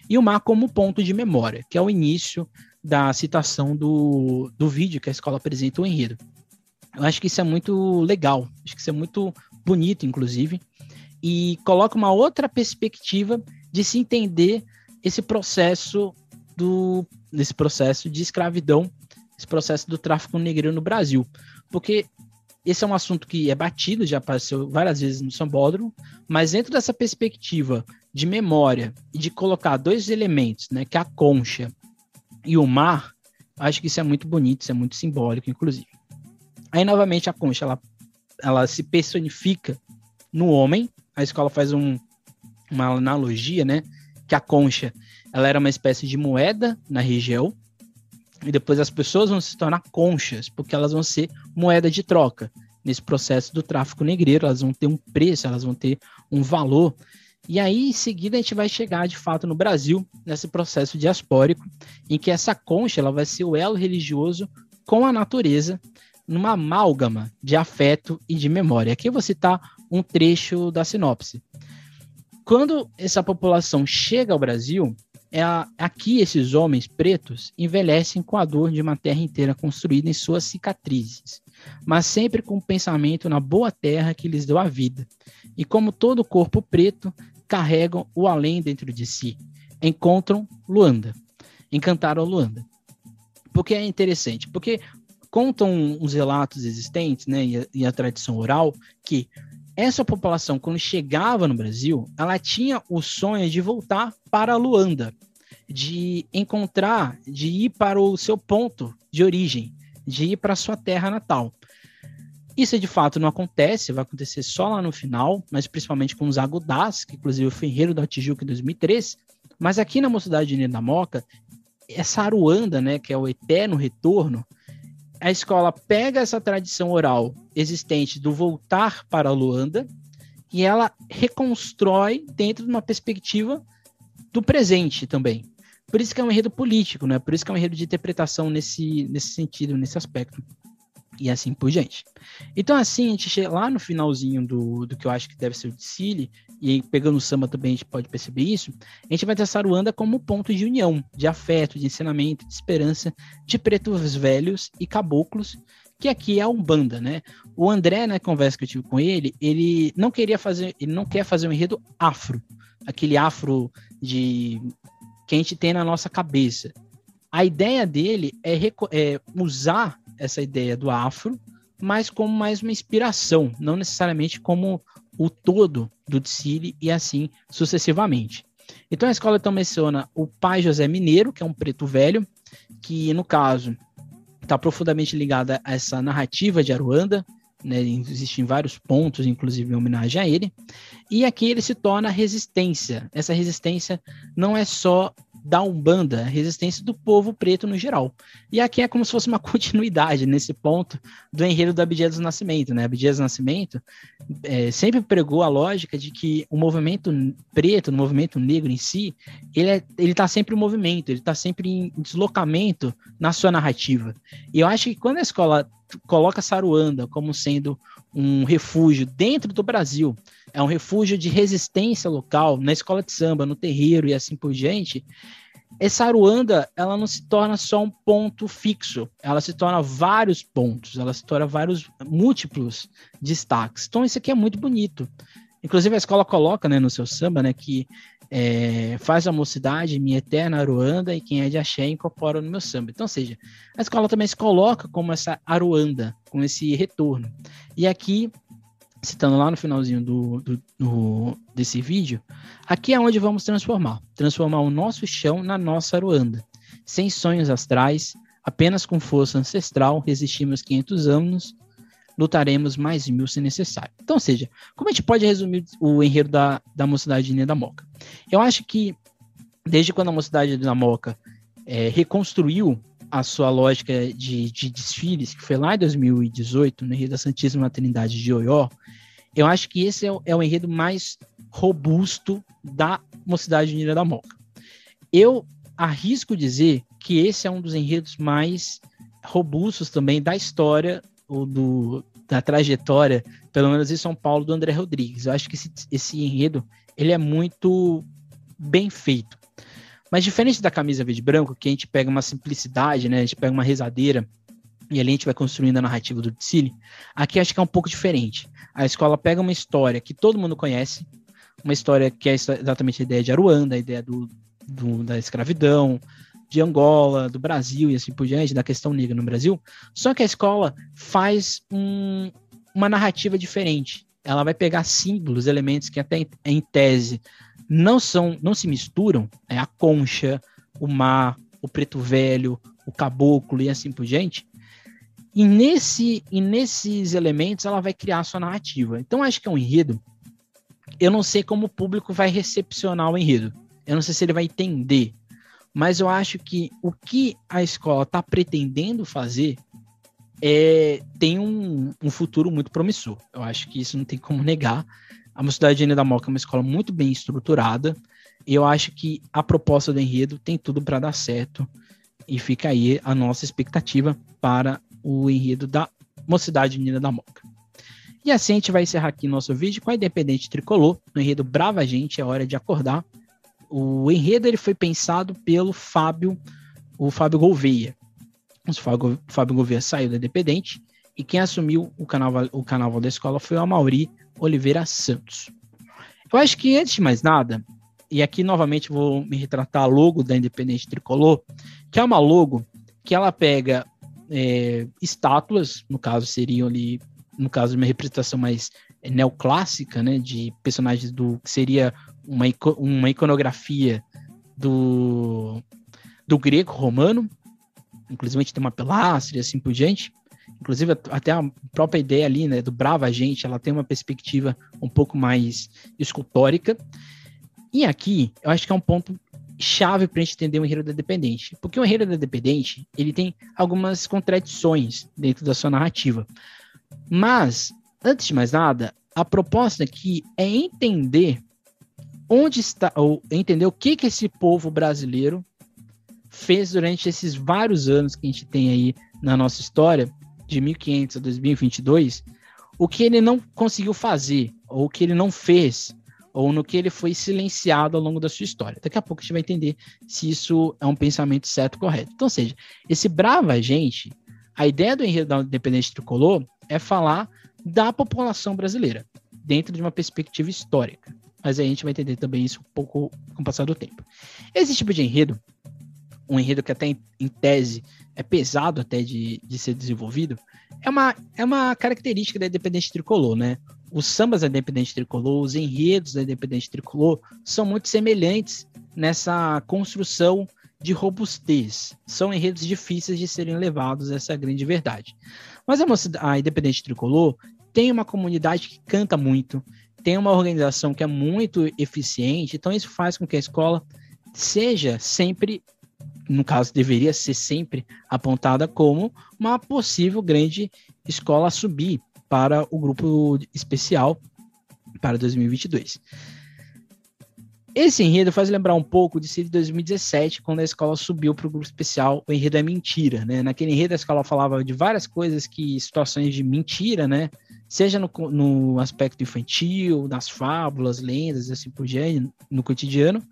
e o mar como ponto de memória, que é o início da citação do, do vídeo que a escola apresenta o enredo. Eu acho que isso é muito legal, acho que isso é muito bonito, inclusive, e coloca uma outra perspectiva de se entender esse processo do desse processo de escravidão, esse processo do tráfico negreiro no Brasil, porque esse é um assunto que é batido, já apareceu várias vezes no Sambódromo, mas dentro dessa perspectiva de memória e de colocar dois elementos, né, que é a concha e o mar, acho que isso é muito bonito, isso é muito simbólico, inclusive. Aí, novamente, a concha, ela, ela se personifica no homem, a escola faz um, uma analogia, né, que a concha, ela era uma espécie de moeda na região, e depois as pessoas vão se tornar conchas, porque elas vão ser moeda de troca. Nesse processo do tráfico negreiro, elas vão ter um preço, elas vão ter um valor. E aí, em seguida, a gente vai chegar de fato no Brasil, nesse processo diaspórico, em que essa concha ela vai ser o elo religioso com a natureza, numa amálgama de afeto e de memória. Aqui eu vou citar um trecho da sinopse. Quando essa população chega ao Brasil, é a, aqui esses homens pretos envelhecem com a dor de uma terra inteira construída em suas cicatrizes, mas sempre com o pensamento na boa terra que lhes deu a vida. E como todo corpo preto, carregam o além dentro de si. Encontram Luanda. Encantaram Luanda. Porque é interessante, porque contam os relatos existentes, né, e a, e a tradição oral, que essa população, quando chegava no Brasil, ela tinha o sonho de voltar para Luanda, de encontrar, de ir para o seu ponto de origem, de ir para a sua terra natal. Isso de fato não acontece, vai acontecer só lá no final, mas principalmente com os agudás, que inclusive foi enredo da Tijuca em 2003. Mas aqui na Mocidade de da Moca, essa Aruanda, né, que é o eterno retorno, a escola pega essa tradição oral existente do voltar para Luanda e ela reconstrói dentro de uma perspectiva do presente também. Por isso que é um enredo político, né? Por isso que é um enredo de interpretação nesse, nesse sentido, nesse aspecto. E assim por diante. Então, assim, a gente chega lá no finalzinho do, do que eu acho que deve ser o Tsili, e pegando o samba também a gente pode perceber isso, a gente vai ter Saruanda como ponto de união, de afeto, de ensinamento, de esperança, de pretos velhos e caboclos, que aqui é a Umbanda, né? O André, na conversa que eu tive com ele, ele não queria fazer, ele não quer fazer um enredo afro, aquele afro de que a gente tem na nossa cabeça. A ideia dele é, é usar essa ideia do afro, mas como mais uma inspiração, não necessariamente como o todo do Tsili e assim sucessivamente. Então a escola então menciona o pai José Mineiro, que é um preto velho, que no caso está profundamente ligada a essa narrativa de Aruanda, né, existem vários pontos, inclusive em homenagem a ele, e aqui ele se torna resistência. Essa resistência não é só da Umbanda, a resistência do povo preto no geral. E aqui é como se fosse uma continuidade nesse ponto do enredo do Abdias do Nascimento, né? Abdias do Nascimento é, sempre pregou a lógica de que o movimento preto, o movimento negro em si, ele é, ele está sempre em movimento, ele está sempre em deslocamento na sua narrativa. E eu acho que quando a escola coloca Saruanda como sendo um refúgio dentro do Brasil, é um refúgio de resistência local, na escola de samba, no terreiro e assim por diante, essa Aruanda, ela não se torna só um ponto fixo, ela se torna vários pontos, ela se torna vários múltiplos destaques. Então isso aqui é muito bonito. Inclusive a escola coloca, né, no seu samba, né, que é, faz a mocidade, minha eterna Aruanda, e quem é de axé incorpora no meu samba. Então, seja, a escola também se coloca como essa Aruanda, com esse retorno. E aqui, citando lá no finalzinho do, do, do, desse vídeo, aqui é onde vamos transformar. Transformar o nosso chão na nossa Aruanda. Sem sonhos astrais, apenas com força ancestral, resistimos 500 anos lutaremos mais mil se necessário. Então, ou seja, como a gente pode resumir o enredo da, da Mocidade de da Moca? Eu acho que, desde quando a Mocidade da Moca é, reconstruiu a sua lógica de, de, desfiles, que foi lá em 2018, no enredo da Santíssima Trindade de Oió, eu acho que esse é o, é o enredo mais robusto da Mocidade Unida da Moca. Eu arrisco dizer que esse é um dos enredos mais robustos também da história ou do, da trajetória, pelo menos em São Paulo, do André Rodrigues. Eu acho que esse, esse enredo ele é muito bem feito. Mas diferente da camisa verde branco, que a gente pega uma simplicidade, né? A gente pega uma rezadeira e ali a gente vai construindo a narrativa do Tsili, aqui acho que é um pouco diferente. A escola pega uma história que todo mundo conhece, uma história que é exatamente a ideia de Aruanda, a ideia do, do da escravidão, de Angola, do Brasil e assim por diante, da questão negra no Brasil. Só que a escola faz um, uma narrativa diferente. Ela vai pegar símbolos, elementos que até em tese não são, não se misturam, é a concha, o mar, o preto velho, o caboclo e assim por diante. E, nesse, e nesses elementos ela vai criar a sua narrativa. Então acho que é um enredo. Eu não sei como o público vai recepcionar o enredo. Eu não sei se ele vai entender mas eu acho que o que a escola está pretendendo fazer é, tem um, um, futuro muito promissor. Eu acho que isso não tem como negar. A Mocidade da Moca é uma escola muito bem estruturada. E eu acho que a proposta do enredo tem tudo para dar certo. E fica aí a nossa expectativa para o enredo da Mocidade Unida da Moca. E assim a gente vai encerrar aqui nosso vídeo com a Independente Tricolor, no enredo Brava Gente, é hora de acordar, o enredo ele foi pensado pelo Fábio, o Fábio Gouveia. O Fábio, Gouveia saiu da Independente e quem assumiu o canal, o canal da escola foi o Amauri Oliveira Santos. Eu acho que antes de mais nada, e aqui novamente vou me retratar a logo da Independente Tricolor, que é uma logo que ela pega é, estátuas, no caso seriam ali, no caso uma representação mais neoclássica, né, de personagens do que seria uma, uma iconografia do, do grego romano, inclusive tem uma pilastra e assim por diante. Inclusive, até a própria ideia ali, né, do Brava Gente, ela tem uma perspectiva um pouco mais escultórica. E aqui, eu acho que é um ponto chave para a gente entender o Enredo da Dependente. Porque o Enredo da Dependente, ele tem algumas contradições dentro da sua narrativa. Mas, antes de mais nada, a proposta aqui é entender onde está, ou entender o que que esse povo brasileiro fez durante esses vários anos que a gente tem aí na nossa história, de 1500 a 2022, o que ele não conseguiu fazer, ou o que ele não fez, ou no que ele foi silenciado ao longo da sua história. Daqui a pouco a gente vai entender se isso é um pensamento certo correto. Então, ou seja, esse brava gente, a ideia do enredo da independência tricolor é falar da população brasileira, dentro de uma perspectiva histórica mas a gente vai entender também isso um pouco com o passar do tempo. Esse tipo de enredo, um enredo que até em, em tese é pesado até de, de ser desenvolvido, é uma, é uma característica da Independente Tricolor, né? Os sambas da Independente Tricolor, os enredos da Independente Tricolor são muito semelhantes nessa construção de robustez. São enredos difíceis de serem levados, essa é a grande verdade. Mas a, a Independente Tricolor tem uma comunidade que canta muito, tem uma organização que é muito eficiente, então isso faz com que a escola seja sempre, no caso, deveria ser sempre apontada como uma possível grande escola a subir para o grupo especial para 2022. Esse enredo faz lembrar um pouco de 2017, quando a escola subiu para o grupo especial. O enredo é mentira, né? Naquele enredo a escola falava de várias coisas que situações de mentira, né? seja no, no aspecto infantil, nas fábulas, lendas, assim por diante, no cotidiano,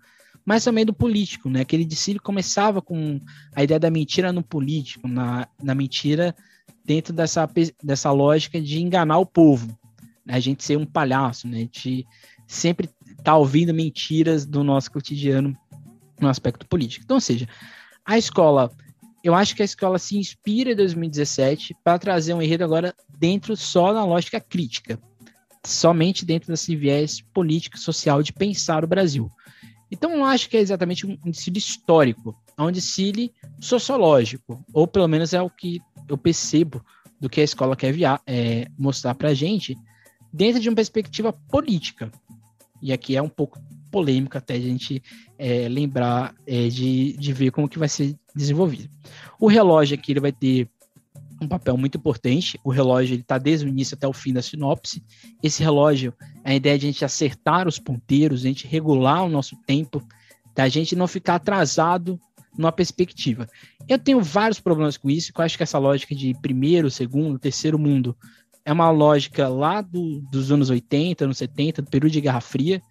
mas também do político, né? Aquele discílio começava com a ideia da mentira no político, na, na mentira dentro dessa, dessa lógica de enganar o povo, né? a gente ser um palhaço, né? A gente sempre tá ouvindo mentiras do nosso cotidiano no aspecto político. Então, ou seja, a escola, eu acho que a escola se inspira em 2017 para trazer um enredo agora dentro só na lógica crítica, somente dentro desse viés político social de pensar o Brasil. Então, eu acho que é exatamente um ensino histórico, é um ensino sociológico, ou pelo menos é o que eu percebo do que a escola quer via, é, mostrar para a gente, dentro de uma perspectiva política. E aqui é um pouco polêmico até a gente é, lembrar é, de, de ver como que vai ser desenvolvido. O relógio aqui ele vai ter um papel muito importante. O relógio ele está desde o início até o fim da sinopse. Esse relógio, a ideia de a gente acertar os ponteiros, a gente regular o nosso tempo, da gente não ficar atrasado numa perspectiva. Eu tenho vários problemas com isso, eu acho que essa lógica de primeiro, segundo, terceiro mundo é uma lógica lá do, dos anos 80, anos 70, do período de Guerra Fria.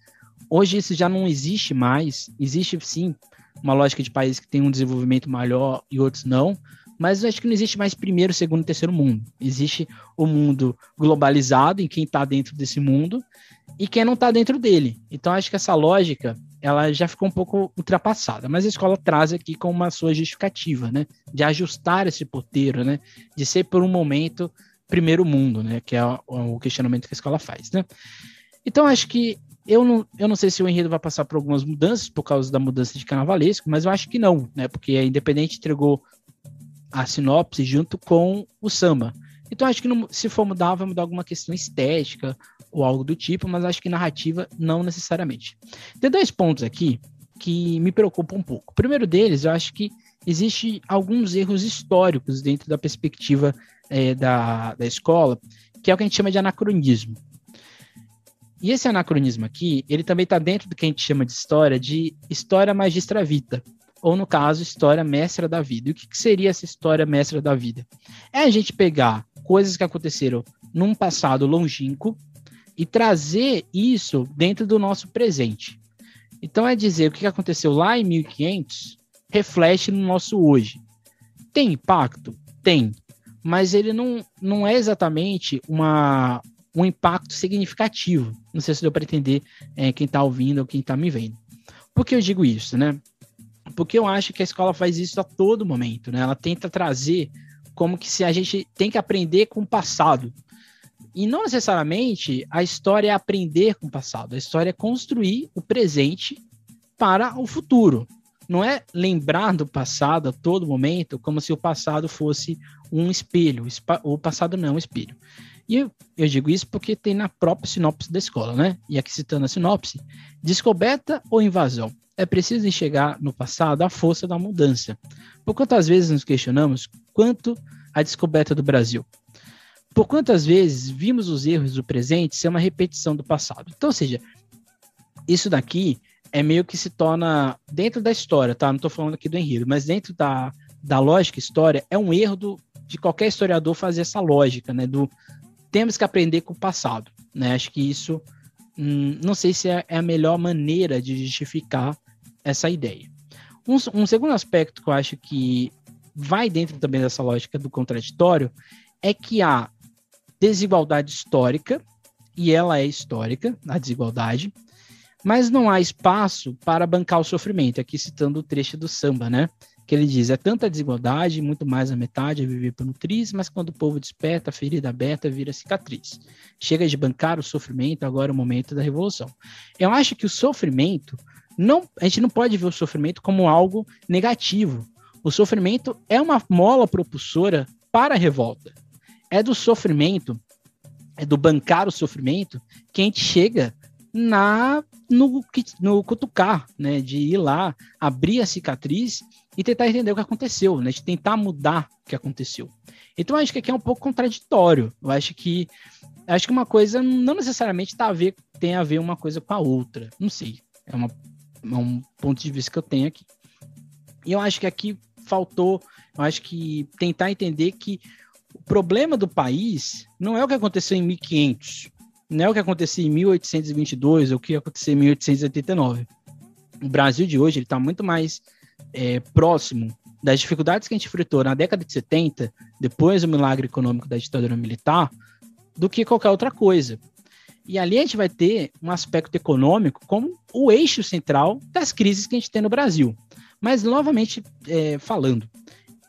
Hoje isso já não existe mais. Existe sim uma lógica de países que têm um desenvolvimento maior e outros não, mas acho que não existe mais primeiro, segundo terceiro mundo. Existe o mundo globalizado em quem está dentro desse mundo e quem não está dentro dele. Então acho que essa lógica ela já ficou um pouco ultrapassada, mas a escola traz aqui com uma sua justificativa, né, de ajustar esse porteiro, né, de ser por um momento primeiro mundo, né, que é o questionamento que a escola faz, né. Então acho que eu não, eu não sei se o enredo vai passar por algumas mudanças por causa da mudança de carnavalesco, mas eu acho que não, né? Porque a Independente entregou a sinopse junto com o samba. Então acho que não, se for mudar, vai mudar alguma questão estética ou algo do tipo, mas acho que narrativa não necessariamente. Tem dois pontos aqui que me preocupam um pouco. O primeiro deles, eu acho que existe alguns erros históricos dentro da perspectiva é, da, da escola, que é o que a gente chama de anacronismo. E esse anacronismo aqui, ele também está dentro do que a gente chama de história, de história magistra vita, ou no caso, história mestra da vida. E o que, que seria essa história mestra da vida? É a gente pegar coisas que aconteceram num passado longínquo e trazer isso dentro do nosso presente. Então é dizer o que aconteceu lá em 1500 reflete no nosso hoje. Tem impacto? Tem. Mas ele não, não é exatamente uma, um impacto significativo. Não sei se deu para entender é, quem está ouvindo ou quem está me vendo. Por que eu digo isso, né? Porque eu acho que a escola faz isso a todo momento, né? Ela tenta trazer como que se a gente tem que aprender com o passado. E não necessariamente a história é aprender com o passado, a história é construir o presente para o futuro. Não é lembrar do passado a todo momento como se o passado fosse um espelho. O passado não é um espelho. E eu, eu, digo isso porque tem na própria sinopse da escola, né? E aqui citando a sinopse: descoberta ou invasão? É preciso enxergar no passado a força da mudança. Por quantas vezes nos questionamos quanto a descoberta do Brasil? Por quantas vezes vimos os erros do presente ser uma repetição do passado? Então, ou seja, isso daqui é meio que se torna dentro da história, tá? Não estou falando aqui do enredo, mas dentro da, da lógica história, é um erro do, de qualquer historiador fazer essa lógica, né? Do temos que aprender com o passado. Né? Acho que isso hum, não sei se é, é, a melhor maneira de justificar essa ideia. Um, um, segundo aspecto que eu acho que vai dentro também dessa lógica do contraditório é que há desigualdade histórica, e ela é histórica, a desigualdade, mas não há espaço para bancar o sofrimento. Aqui citando o trecho do samba, né? Que ele diz: é tanta desigualdade, muito mais a metade a viver por nutriz, mas quando o povo desperta, a ferida aberta vira cicatriz. Chega de bancar o sofrimento, agora é o momento da revolução. Eu acho que o sofrimento, não, a gente não pode ver o sofrimento como algo negativo. O sofrimento é uma mola propulsora para a revolta. É do sofrimento, é do bancar o sofrimento, que a gente chega na no, no cutucar, né? De ir lá, abrir a cicatriz e tentar entender o que aconteceu, né? De tentar mudar o que aconteceu. Então acho que aqui é um pouco contraditório. Eu acho que acho que uma coisa não necessariamente tá a ver, tem a ver uma coisa com a outra. Não sei. É, uma, é um ponto de vista que eu tenho aqui. E eu acho que aqui faltou, eu acho que tentar entender que o problema do país não é o que aconteceu em 1500, não é o que aconteceu em 1822 ou o que aconteceu em 1889. O Brasil de hoje está muito mais é, próximo das dificuldades que a gente enfrentou na década de 70, depois do milagre econômico da ditadura militar, do que qualquer outra coisa. E ali a gente vai ter um aspecto econômico como o eixo central das crises que a gente tem no Brasil. Mas, novamente, é, falando,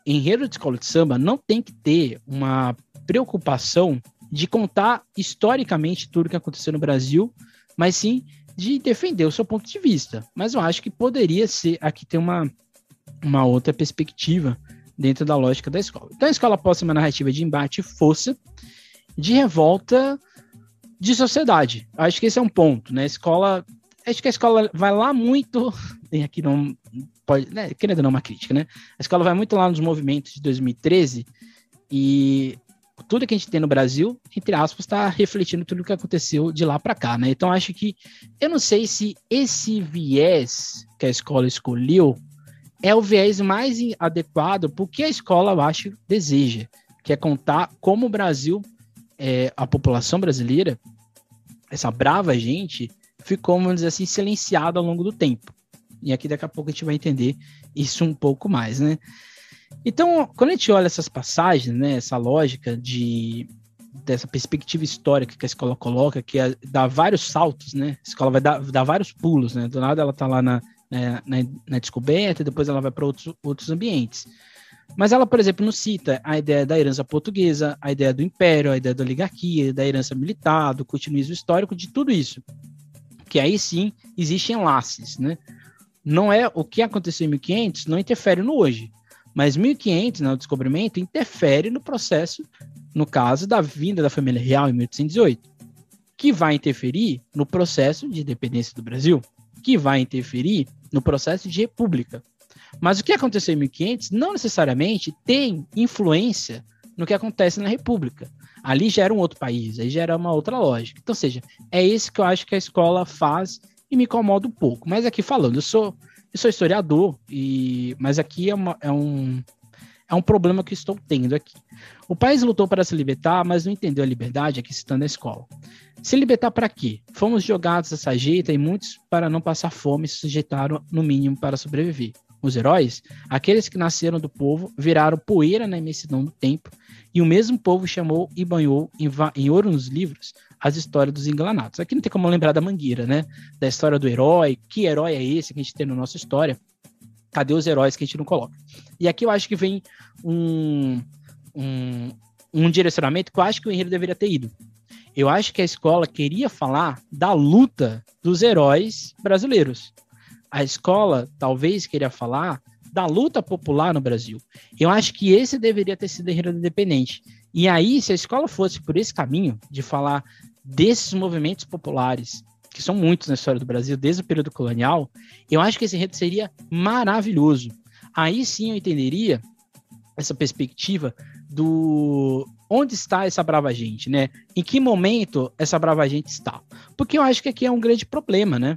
enredo de escola de samba não tem que ter uma preocupação de contar historicamente tudo que aconteceu no Brasil, mas sim de defender o seu ponto de vista. Mas eu acho que poderia ser aqui ter uma, uma outra perspectiva dentro da lógica da escola. Então a escola pode ser uma narrativa de embate e força, de revolta de sociedade. Acho que esse é um ponto, né? A escola, acho que a escola vai lá muito, tem aqui não pode, né, querendo não uma crítica, né? A escola vai muito lá nos movimentos de 2013 e tudo que a gente tem no Brasil, entre aspas, está refletindo tudo o que aconteceu de lá para cá, né? Então acho que eu não sei se esse viés que a escola escolheu é o viés mais adequado porque a escola, eu acho, deseja, que é contar como o Brasil, é, a população brasileira, essa brava gente, ficou, vamos dizer assim, silenciada ao longo do tempo. E aqui daqui a pouco a gente vai entender isso um pouco mais, né? Então, quando a gente olha essas passagens, né, essa lógica de dessa perspectiva histórica que a escola coloca, que é, dá vários saltos, né? A escola vai dar, dar vários pulos, né? Do nada ela tá lá na, na, na descoberta, depois ela vai para outros, outros ambientes. Mas ela, por exemplo, não cita a ideia da herança portuguesa, a ideia do império, a ideia da oligarquia, da herança militar, do continuismo histórico, de tudo isso. Que aí sim existem enlaces, né? Não é o que aconteceu em 1500 não interfere no hoje. Mas 1500, né, o descobrimento, interfere no processo, no caso da vinda da família real em 1818, que vai interferir no processo de independência do Brasil, que vai interferir no processo de república. Mas o que aconteceu em 1500 não necessariamente tem influência no que acontece na república. Ali já era um outro país, aí já era uma outra lógica. Então, seja, é isso que eu acho que a escola faz e me incomoda um pouco. Mas aqui falando, eu sou eu sou historiador, e, mas aqui é, uma, é, um, é um problema que estou tendo aqui. O país lutou para se libertar, mas não entendeu a liberdade aqui citando a escola. Se libertar para quê? Fomos jogados dessa jeita e muitos, para não passar fome, se sujeitaram, no mínimo, para sobreviver. Os heróis, aqueles que nasceram do povo, viraram poeira na imensidão do tempo, e o mesmo povo chamou e banhou em, em ouro nos livros as histórias dos enganados. Aqui não tem como lembrar da Mangueira, né? Da história do herói. Que herói é esse que a gente tem na nossa história? Cadê os heróis que a gente não coloca? E aqui eu acho que vem um, um, um direcionamento que eu acho que o enredo deveria ter ido. Eu acho que a escola queria falar da luta dos heróis brasileiros. A escola talvez queria falar da luta popular no Brasil. Eu acho que esse deveria ter sido o enredo independente. E aí, se a escola fosse por esse caminho de falar desses movimentos populares, que são muitos na história do Brasil desde o período colonial, eu acho que esse enredo seria maravilhoso. Aí sim eu entenderia essa perspectiva do onde está essa brava gente, né? Em que momento essa brava gente está? Porque eu acho que aqui é um grande problema, né?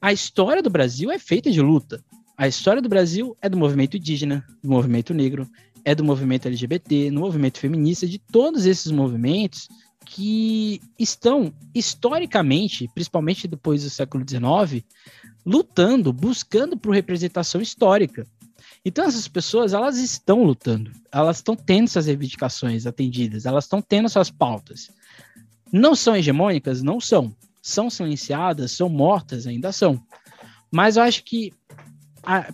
A história do Brasil é feita de luta. A história do Brasil é do movimento indígena, do movimento negro, é do movimento LGBT, no movimento feminista, de todos esses movimentos que estão historicamente, principalmente depois do século XIX, lutando, buscando por representação histórica. Então essas pessoas elas estão lutando, elas estão tendo suas reivindicações atendidas, elas estão tendo suas pautas. Não são hegemônicas, não são. São silenciadas, são mortas, ainda são. Mas eu acho que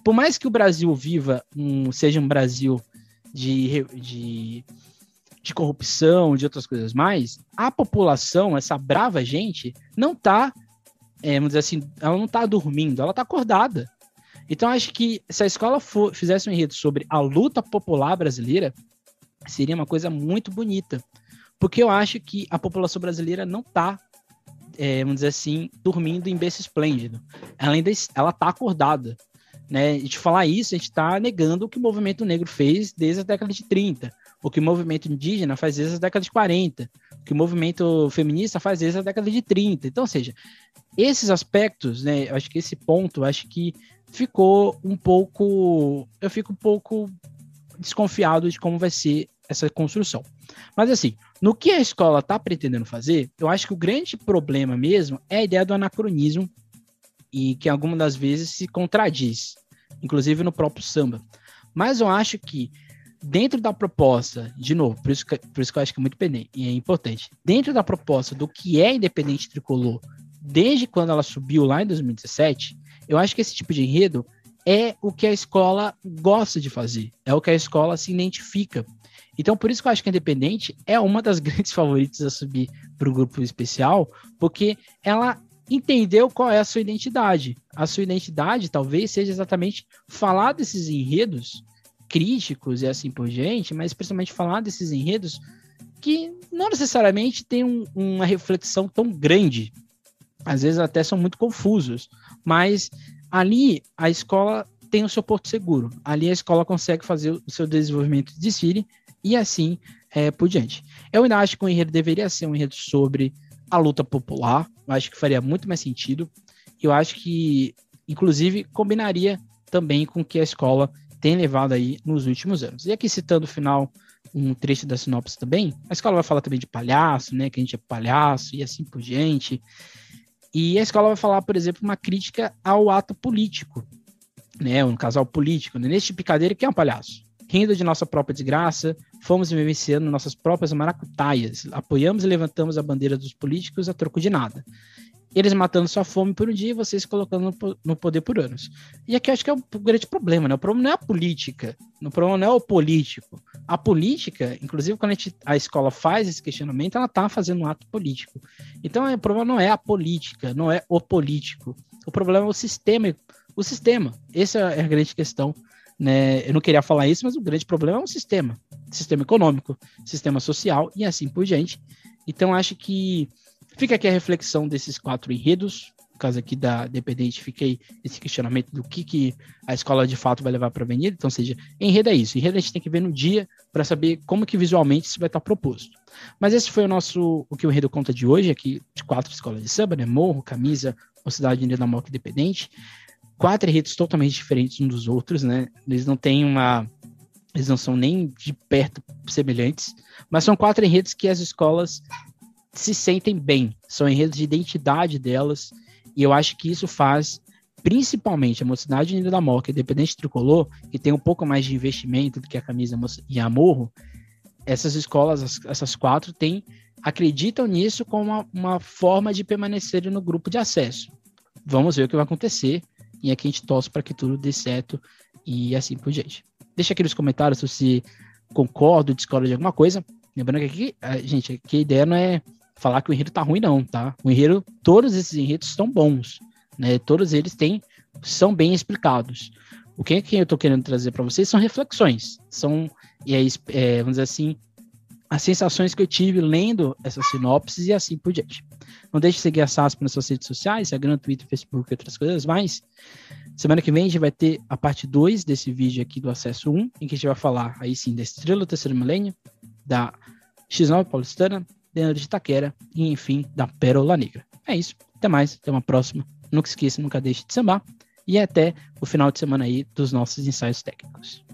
por mais que o Brasil viva um, seja um Brasil de, de de corrupção, de outras coisas mais, a população, essa brava gente, não tá, é, vamos dizer assim, ela não tá dormindo, ela tá acordada. Então, acho que se a escola for, fizesse um enredo sobre a luta popular brasileira, seria uma coisa muito bonita. Porque eu acho que a população brasileira não tá, é, vamos dizer assim, dormindo em berço esplêndido. Ela ainda ela tá acordada. Né? E de falar isso, a gente está negando o que o movimento negro fez desde a década de 30 o que o movimento indígena faz desde a década de 40, o que o movimento feminista faz desde a década de 30. Então, ou seja, esses aspectos, né, acho que esse ponto, acho que ficou um pouco, eu fico um pouco desconfiado de como vai ser essa construção. Mas assim, no que a escola está pretendendo fazer, eu acho que o grande problema mesmo é a ideia do anacronismo e que algumas das vezes se contradiz, inclusive no próprio samba. Mas eu acho que dentro da proposta, de novo, por isso que, por isso que eu acho que é muito é importante, dentro da proposta do que é independente tricolor, desde quando ela subiu lá em 2017, eu acho que esse tipo de enredo é o que a escola gosta de fazer, é o que a escola se identifica. Então, por isso que eu acho que a Independente é uma das grandes favoritas a subir para o grupo especial, porque ela entendeu qual é a sua identidade. A sua identidade talvez seja exatamente falar desses enredos críticos e assim por diante, mas principalmente falar desses enredos que não necessariamente têm um, uma reflexão tão grande. Às vezes até são muito confusos, mas ali a escola tem o seu porto seguro. Ali a escola consegue fazer o seu desenvolvimento de desfile e assim é, por diante. Eu ainda acho que o enredo deveria ser um enredo sobre a luta popular. Eu acho que faria muito mais sentido. Eu acho que, inclusive, combinaria também com o que a escola tem levado aí nos últimos anos. E aqui citando o final, um trecho da sinopse também, a escola vai falar também de palhaço, né, que a gente é palhaço e assim por diante. E a escola vai falar, por exemplo, uma crítica ao ato político, né, um casal político, né, neste picadeiro que é um palhaço. Rindo de nossa própria desgraça, fomos vivenciando nossas próprias maracutaias, apoiamos e levantamos a bandeira dos políticos a troco de nada eles matando sua fome por um dia e vocês colocando no, poder por anos. E aqui eu acho que é o grande problema, né? O problema não é a política, o problema não é o político. A política, inclusive quando a, gente, a escola faz esse questionamento, ela está fazendo um ato político. Então o problema não é a política, não é o político. O problema é o sistema. O sistema. Essa é a grande questão. Né? Eu não queria falar isso, mas o grande problema é o sistema. Sistema econômico, sistema social e assim por diante. Então acho que Fica aqui a reflexão desses quatro enredos. No caso aqui da Dependente, fiquei esse questionamento do que, que a escola de fato vai levar para a avenida. Então, seja, enredo é isso. Enredo a gente tem que ver no dia para saber como que visualmente isso vai estar proposto. Mas esse foi o nosso, o que o enredo conta de hoje, aqui de quatro escolas de samba, né? Morro, Camisa, Cidade Unida da Moca Independente. Quatro enredos totalmente diferentes uns dos outros, né? Eles não têm uma eles não são nem de perto semelhantes, mas são quatro enredos que as escolas se sentem bem, são enredos de identidade delas, e eu acho que isso faz principalmente a Mocidade Unida da Moca, independente tricolor, que tem um pouco mais de investimento do que a camisa e a Morro, essas escolas, essas quatro, têm, acreditam nisso como uma, uma forma de permanecer no grupo de acesso. Vamos ver o que vai acontecer, e aqui a gente torce para que tudo dê certo e assim por diante. Deixa aqui nos comentários se você concorda discorda de alguma coisa. Lembrando que aqui, gente, aqui a ideia não é falar que o enredo tá ruim, não, tá? O enredo, todos esses enredos estão bons, né? Todos eles têm, são bem explicados. O que, que eu tô querendo trazer para vocês são reflexões, são, e aí, é, vamos dizer assim, as sensações que eu tive lendo essas sinopses e assim por diante. Não deixe de seguir a SASP nas suas redes sociais, Instagram, Twitter, Facebook e outras coisas mais. Semana que vem a gente vai ter a parte 2 desse vídeo aqui do Acesso 1, em que a gente vai falar aí sim da Estrela do Terceiro Milênio, da X9 Paulistana, dentro de Itaquera e, enfim, da Pérola Negra. É isso. Até mais. Até uma próxima. Nunca esqueça, nunca deixe de sambar. E até o final de semana aí dos nossos ensaios técnicos.